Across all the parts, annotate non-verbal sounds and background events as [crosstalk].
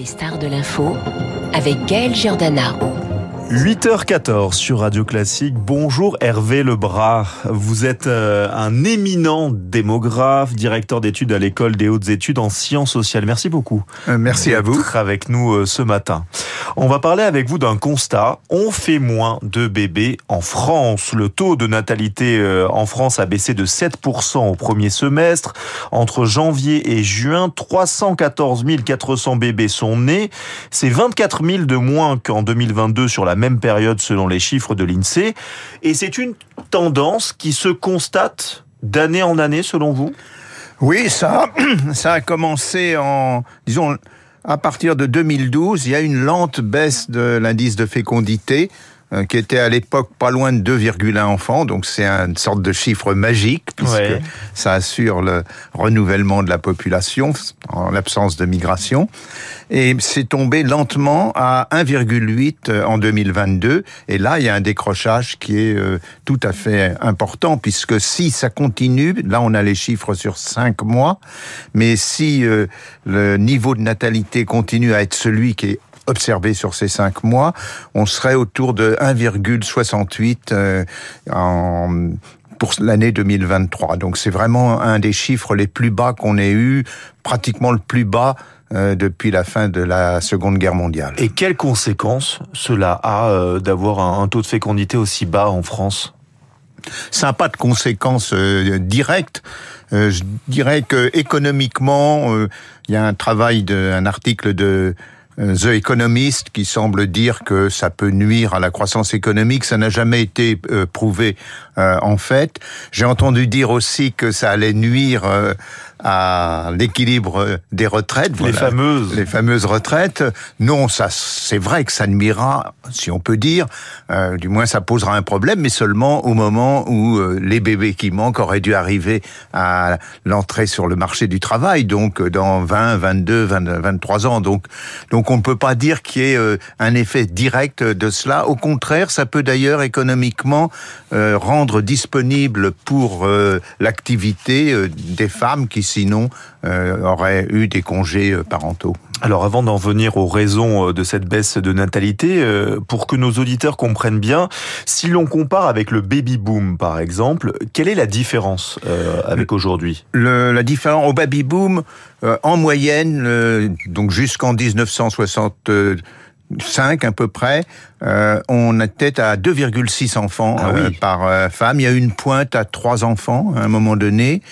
Les stars de l'info avec Gaël Giordana. 8h14 sur Radio Classique. Bonjour Hervé Lebras. Vous êtes euh, un éminent démographe, directeur d'études à l'école des hautes études en sciences sociales. Merci beaucoup. Euh, merci à vous. d'être avec nous euh, ce matin. On va parler avec vous d'un constat. On fait moins de bébés en France. Le taux de natalité en France a baissé de 7% au premier semestre. Entre janvier et juin, 314 400 bébés sont nés. C'est 24 000 de moins qu'en 2022 sur la même période selon les chiffres de l'INSEE. Et c'est une tendance qui se constate d'année en année selon vous? Oui, ça, [clears throat] ça a commencé en, disons, à partir de 2012, il y a une lente baisse de l'indice de fécondité qui était à l'époque pas loin de 2,1 enfants, donc c'est une sorte de chiffre magique puisque ça assure le renouvellement de la population en l'absence de migration. Et c'est tombé lentement à 1,8 euh, en 2022. Et là, il y a un décrochage qui est euh, tout à fait important puisque si ça continue, là on a les chiffres sur 5 mois, mais si le niveau de natalité continue à être celui qui est observé sur ces cinq mois, on serait autour de 1,68 euh, en pour l'année 2023. Donc c'est vraiment un des chiffres les plus bas qu'on ait eu, pratiquement le plus bas euh, depuis la fin de la Seconde Guerre mondiale. Et quelles conséquences cela a euh, d'avoir un, taux de fécondité aussi bas en France? Ça n'a pas de conséquences directes. je dirais que économiquement, il y a un travail, de, un article de The Economist qui semble dire que ça peut nuire à la croissance économique. Ça n'a jamais été euh, prouvé euh, en fait. J'ai entendu dire aussi que ça allait nuire à l'équilibre des retraites. Les fameuses. Les fameuses retraites. Non, ça, c'est vrai que ça nuira, si on peut dire. Euh, du moins, ça posera un problème, mais seulement au moment où euh, les bébés qui manquent auraient dû arriver à l'entrée sur le marché du travail, donc euh, dans 20, 22, 23 ans. Donc, donc on ne peut pas dire qu'il y ait un effet direct de cela. Au contraire, ça peut d'ailleurs économiquement rendre disponible pour l'activité des femmes qui sinon euh, auraient eu des congés euh, parentaux. Alors avant d'en venir aux raisons euh, de cette baisse de natalité, pour que nos auditeurs comprennent bien, si l'on compare avec le baby boom par exemple, quelle est la différence avec aujourd'hui? La différence au baby boom, en moyenne, donc jusqu'en 1960 5 à peu près, euh, on était à 2,6 enfants ah euh, par euh, femme. Il y a une pointe à 3 enfants à un moment donné,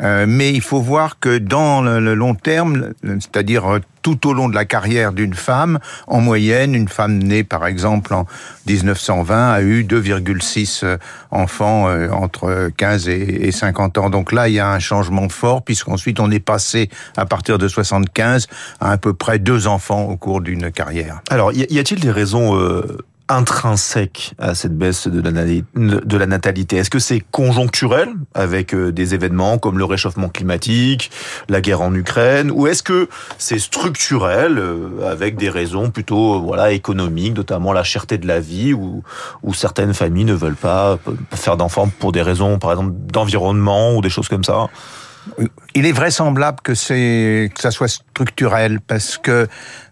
euh, mais il faut voir que dans le, le long terme, c'est-à-dire tout au long de la carrière d'une femme, en moyenne, une femme née par exemple en 1920 a eu 2,6 euh, enfants euh, entre 15 et 50 ans. Donc là, il y a un changement fort puisqu'ensuite on est passé à partir de 75 à à peu près deux enfants au cours d'une carrière. Alors, y a-t-il des raisons euh, intrinsèque à cette baisse de la, natalité. Est-ce que c'est conjoncturel avec euh, des événements comme le réchauffement climatique, la guerre en Ukraine, ou est-ce que c'est structurel euh, avec des raisons plutôt voilà économiques, notamment la cherté de la vie, où, où certaines familles ne veulent pas faire d'enfants pour des raisons, par exemple, d'environnement ou des choses comme ça? Il est vraisemblable que c'est que ça soit structurel parce que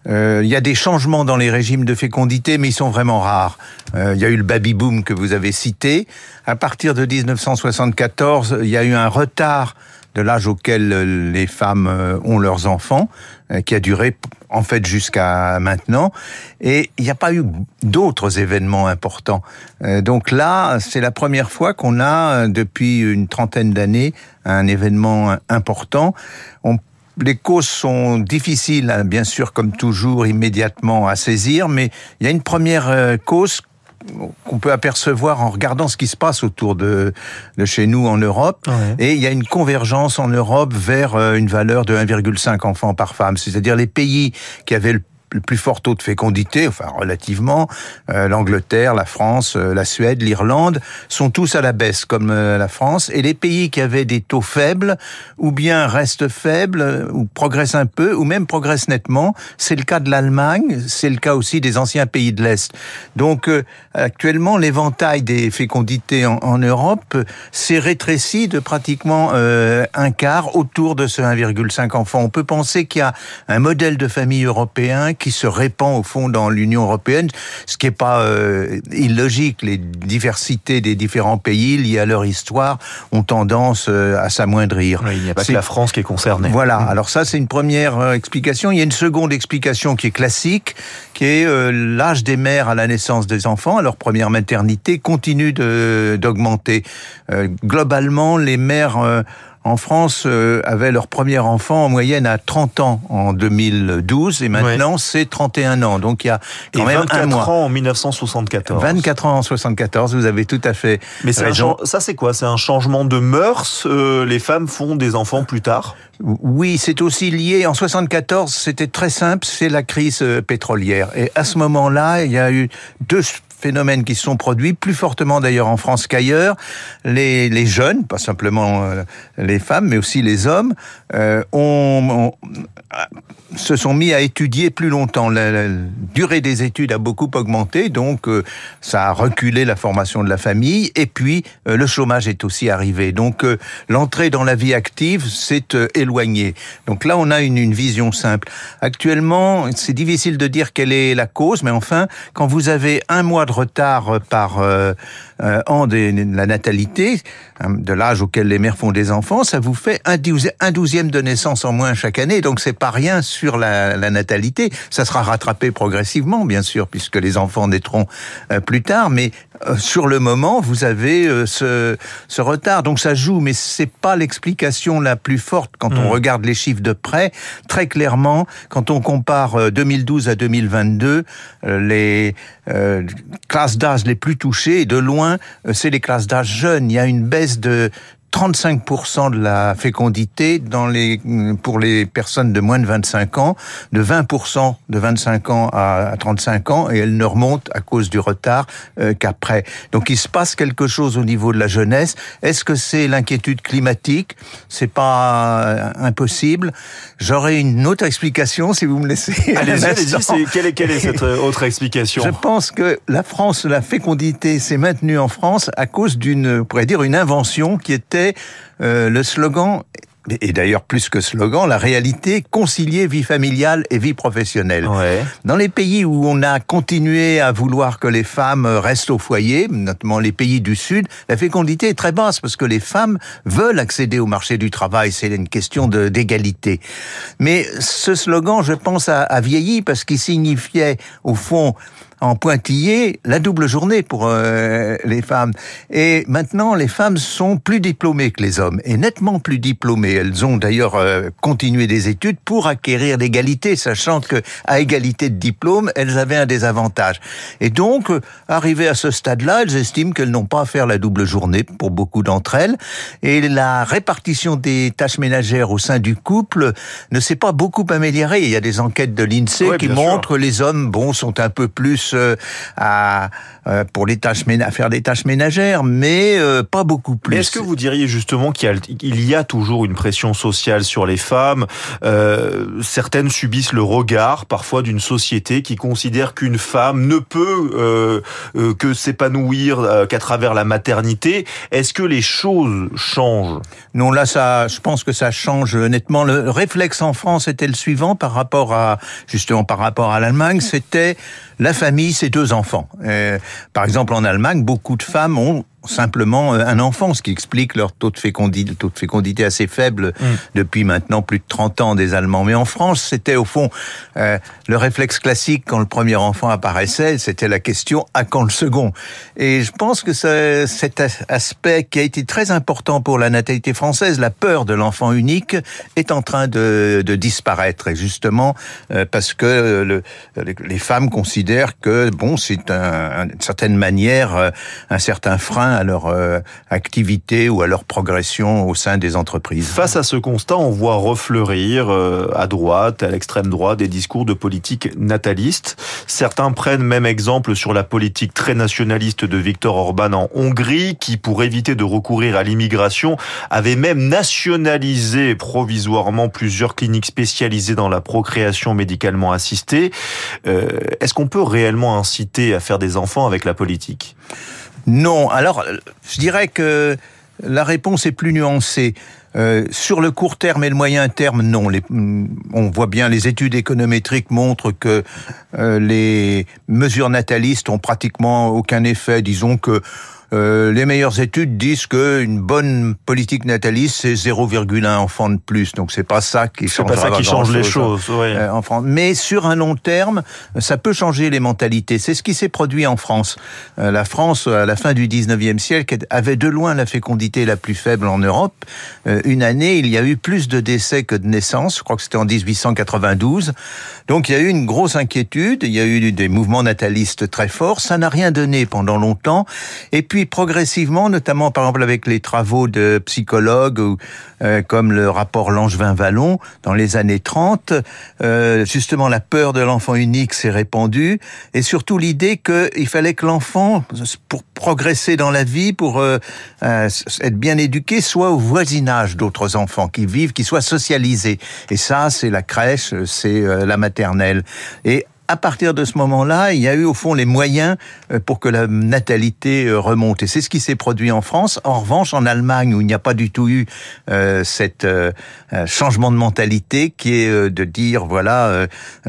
euh, il y a des changements dans les régimes de fécondité, mais ils sont vraiment rares. Euh, il y a eu le baby boom que vous avez cité. À partir de 1974, il y a eu un retard de l'âge auquel les femmes euh, ont leurs enfants, euh, qui a duré en fait jusqu'à maintenant. Et il n'y a pas eu d'autres événements importants. Euh, donc là, c'est la première fois qu'on a, depuis une trentaine d'années, un événement important. Les causes sont difficiles, hein, bien sûr, comme toujours, immédiatement à saisir, mais il y a une première cause qu'on peut apercevoir en regardant ce qui se passe autour de, de chez nous en Europe. Et il y a une convergence en Europe vers euh, une valeur de 1,5 enfants par femme. C'est-à-dire les pays qui avaient le le plus fort taux de fécondité, enfin relativement. L'Angleterre, la France, la Suède, l'Irlande sont tous à la baisse comme la France. Et les pays qui avaient des taux faibles, ou bien restent faibles, ou progressent un peu, ou même progressent nettement, c'est le cas de l'Allemagne, c'est le cas aussi des anciens pays de l'Est. Donc actuellement, l'éventail des fécondités en, en Europe s'est rétréci de pratiquement un quart autour de ce 1,5 enfants. On peut penser qu'il y a un modèle de famille européen qui se répand au fond dans l'Union européenne, ce qui n'est pas euh, illogique. Les diversités des différents pays liées à leur histoire ont tendance euh, à s'amoindrir. il n'y a pas que la France qui est concernée. Voilà. Mmh. Alors ça, c'est une première euh, explication. Il y a une seconde explication qui est classique, qui est l'âge des mères à la naissance des enfants, à leur première maternité, continue d'augmenter. globalement, les mères en France euh, avaient leur premier enfant en moyenne à 30 ans en 2012 et maintenant c'est 31 ans. Donc il y a quand et même 24 un mois. ans en 1974. 24 ans en 74, vous avez tout à fait Mais raison. Un, ça c'est quoi? C'est un changement de mœurs euh, Les femmes font des enfants plus tard? Oui, c'est aussi lié. En 74, c'était très simple, c'est la crise euh, pétrolière. Et à ce moment-là, il y a eu deux phénomènes qui sont produits, plus fortement d'ailleurs en France qu'ailleurs. Les, jeunes, pas simplement euh, les femmes, mais aussi les hommes, euh, ont, se sont mis à étudier plus longtemps. La, durée des études a beaucoup augmenté, donc euh, ça a reculé la formation de la famille. Et puis le chômage est aussi arrivé. Donc l'entrée dans la vie active s'est éloignée. Donc là, on a une, une vision simple. Actuellement, c'est difficile de dire quelle est la cause, mais enfin, quand vous avez un mois de retard par euh, an de la natalité, hein, de l'âge auquel les mères font des enfants, ça vous fait un, douzième de naissance en moins chaque année. Donc c'est pas rien sur la, la, natalité. Ça sera rattrapé progressivement, bien sûr, puisque les enfants naîtront euh, plus tard. Mais euh, sur le moment, vous avez euh, ce, ce, retard. Donc ça joue, mais c'est pas l'explication la plus forte quand mmh. on regarde les chiffres de près. Très clairement, quand on compare 2012 à 2022, les classes d'âge les plus touchées, de loin euh, c'est les classes d'âge jeunes. Il y a une baisse de 35% de la fécondité dans les, pour les personnes de moins de 25 ans, de 20% de 25 ans à 35 ans, et elle ne remonte à cause du retard euh, qu'après. Donc il se passe quelque chose au niveau de la jeunesse. Est-ce que c'est l'inquiétude climatique? C'est pas euh, impossible. J'aurais une autre explication si vous me laissez. Allez-y, allez quelle, est, quelle est cette euh, autre explication? Je pense que la France, la fécondité s'est maintenue en France à cause d'une, on pourrait dire, une invention qui était euh, le slogan et d'ailleurs plus que slogan, la réalité, concilier vie familiale et vie professionnelle. Ouais. Dans les pays où on a continué à vouloir que les femmes restent au foyer, notamment les pays du Sud, la fécondité est très basse parce que les femmes veulent accéder au marché du travail, c'est une question d'égalité. Mais ce slogan, je pense, a, a vieilli parce qu'il signifiait au fond en pointillé la double journée pour euh, les femmes. Et maintenant, les femmes sont plus diplômées que les hommes, et nettement plus diplômées. Elles ont d'ailleurs euh, continué des études pour acquérir l'égalité, sachant que à égalité de diplôme, elles avaient un désavantage. Et donc, euh, arrivées à ce stade-là, elles estiment qu'elles n'ont pas à faire la double journée pour beaucoup d'entre elles. Et la répartition des tâches ménagères au sein du couple ne s'est pas beaucoup améliorée. Il y a des enquêtes de l'INSEE ouais, qui montrent que les hommes, bon, sont un peu plus à, pour les tâches faire des tâches ménagères, mais euh, pas beaucoup plus. Est-ce que vous diriez justement qu'il y, a toujours une pression sociale sur les femmes? Euh, Certaines subissent le regard parfois d'une société qui considère qu'une femme ne peut euh, euh que s'épanouir euh, qu'à travers la maternité. Est-ce que les choses changent? Non, là, ça, je pense que ça change nettement. Le réflexe en France était le suivant par rapport à justement par rapport à l'Allemagne, c'était la famille, c'est deux enfants. Euh, par exemple, en Allemagne, beaucoup de femmes ont simplement euh, un enfant, ce qui explique leur taux de fécondité, taux de fécondité assez faible mm. depuis maintenant plus de 30 ans des Allemands. Mais en France, c'était au fond euh, le réflexe classique quand le premier enfant apparaissait, c'était la question à quand le second? Et je pense que cet aspect qui a été très important pour la natalité française, la peur de l'enfant unique, est en train de, de disparaître. Et justement euh, parce que le, les femmes considèrent que bon, c'est un, une certaine manière un certain frein à leur euh, activité ou à leur progression au sein des entreprises. Face à ce constat, on voit refleurir euh, à droite, à l'extrême droite, des discours de politique nataliste. Certains prennent même exemple sur la politique très nationaliste de Viktor Orban en Hongrie, qui, pour éviter de recourir à l'immigration, avait même nationalisé provisoirement plusieurs cliniques spécialisées dans la procréation médicalement assistée. Euh, Est-ce qu'on peut réellement inciter à faire des enfants avec la politique? Non. Alors, je dirais que la réponse est plus nuancée. Euh, sur le court terme et le moyen terme, non. Les, on voit bien, les études économétriques montrent que euh, les mesures natalistes ont pratiquement aucun effet. Disons que euh, les meilleures études disent qu'une bonne politique nataliste, c'est 0,1 enfant de plus. Donc c'est pas ça qui change, pas ça qui change les choses. Ouais. En France. Mais sur un long terme, ça peut changer les mentalités. C'est ce qui s'est produit en France. Euh, la France, à la fin du 19e siècle, avait de loin la fécondité la plus faible en Europe. Euh, une année, il y a eu plus de décès que de naissances. Je crois que c'était en 1892. Donc il y a eu une grosse inquiétude. Il y a eu des mouvements natalistes très forts. Ça n'a rien donné pendant longtemps. Et puis progressivement, notamment par exemple avec les travaux de psychologues euh, comme le rapport Langevin-Vallon dans les années 30, euh, justement la peur de l'enfant unique s'est répandue et surtout l'idée qu'il fallait que l'enfant, pour progresser dans la vie, pour euh, être bien éduqué, soit au voisinage d'autres enfants qui vivent, qui soient socialisés. Et ça, c'est la crèche, c'est la maternelle. Et à partir de ce moment-là, il y a eu au fond les moyens euh, pour que la natalité euh, remonte. Et c'est ce qui s'est produit en France. En revanche, en Allemagne, où il n'y a pas du tout eu euh, cet euh, changement de mentalité qui est de dire, voilà,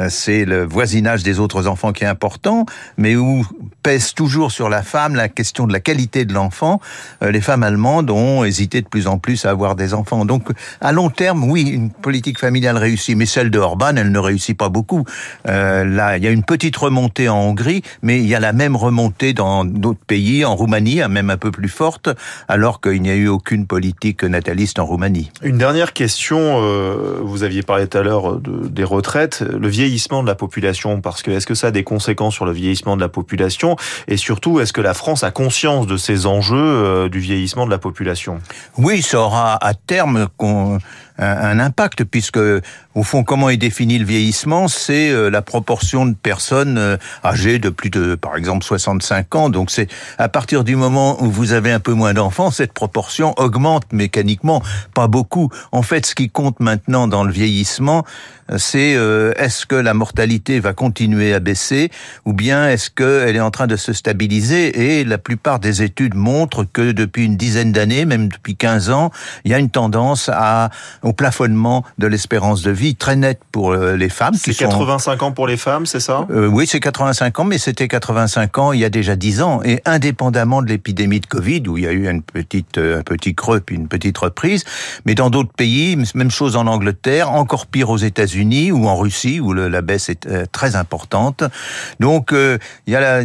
c'est le voisinage des autres enfants qui est important, mais où pèse toujours sur la femme la question de la qualité de l'enfant, les femmes allemandes ont hésité de plus en plus à avoir des enfants. Donc, à long terme, oui, une politique familiale réussit, mais celle de Orban, elle ne réussit pas beaucoup. là, il y a une petite remontée en Hongrie, mais il y a la même remontée dans d'autres pays, en Roumanie, même un peu plus forte, alors qu'il n'y a eu aucune politique nataliste en Roumanie. Une dernière question, euh, vous aviez parlé tout à l'heure de, des retraites, le vieillissement de la population, parce que est-ce que ça a des conséquences sur le vieillissement de la population? Et surtout, est-ce que la France a conscience de ces enjeux euh, du vieillissement de la population? Oui, ça aura à terme un impact, puisque au fond, comment est défini le vieillissement C'est euh, la proportion de personnes euh, âgées de plus de, par exemple, 65 ans. Donc c'est à partir du moment où vous avez un peu moins d'enfants, cette proportion augmente mécaniquement, pas beaucoup. En fait, ce qui compte maintenant dans le vieillissement, c'est euh, est-ce que la mortalité va continuer à baisser ou bien est-ce qu'elle est en train de se stabiliser? Et la plupart des études montrent que depuis une dizaine d'années, même depuis 15 ans, il y a une tendance à au plafonnement de l'espérance de vie très nette pour euh, les femmes. C'est 85 ans pour les femmes, c'est ça? Euh, Oui, c'est 85 ans, mais c'était 85 ans il y a déjà 10 ans. Et indépendamment de l'épidémie de Covid, où il y a eu une petite, un petit creux puis une petite reprise, mais dans d'autres pays, même chose en Angleterre, encore pire aux États-Unis, États-Unis ou en Russie où le, la baisse est euh, très importante. Donc euh, il y a la,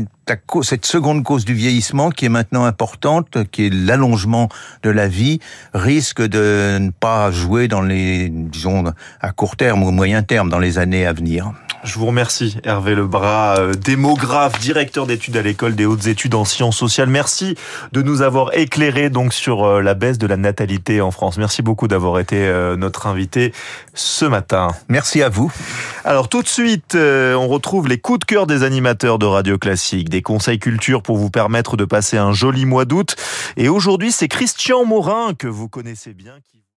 cette seconde cause du vieillissement qui est maintenant importante, qui est l'allongement de la vie, risque de ne pas jouer dans les, disons, à court terme ou au moyen terme dans les années à venir. Je vous remercie, Hervé Lebras, euh, démographe, directeur d'études à l'école des hautes études en sciences sociales. Merci de nous avoir éclairé donc sur euh, la baisse de la natalité en France. Merci beaucoup d'avoir été euh, notre invité ce matin. Merci à vous. Alors tout de suite, on retrouve les coups de cœur des animateurs de Radio Classique, des conseils culture pour vous permettre de passer un joli mois d'août. Et aujourd'hui, c'est Christian Morin que vous connaissez bien qui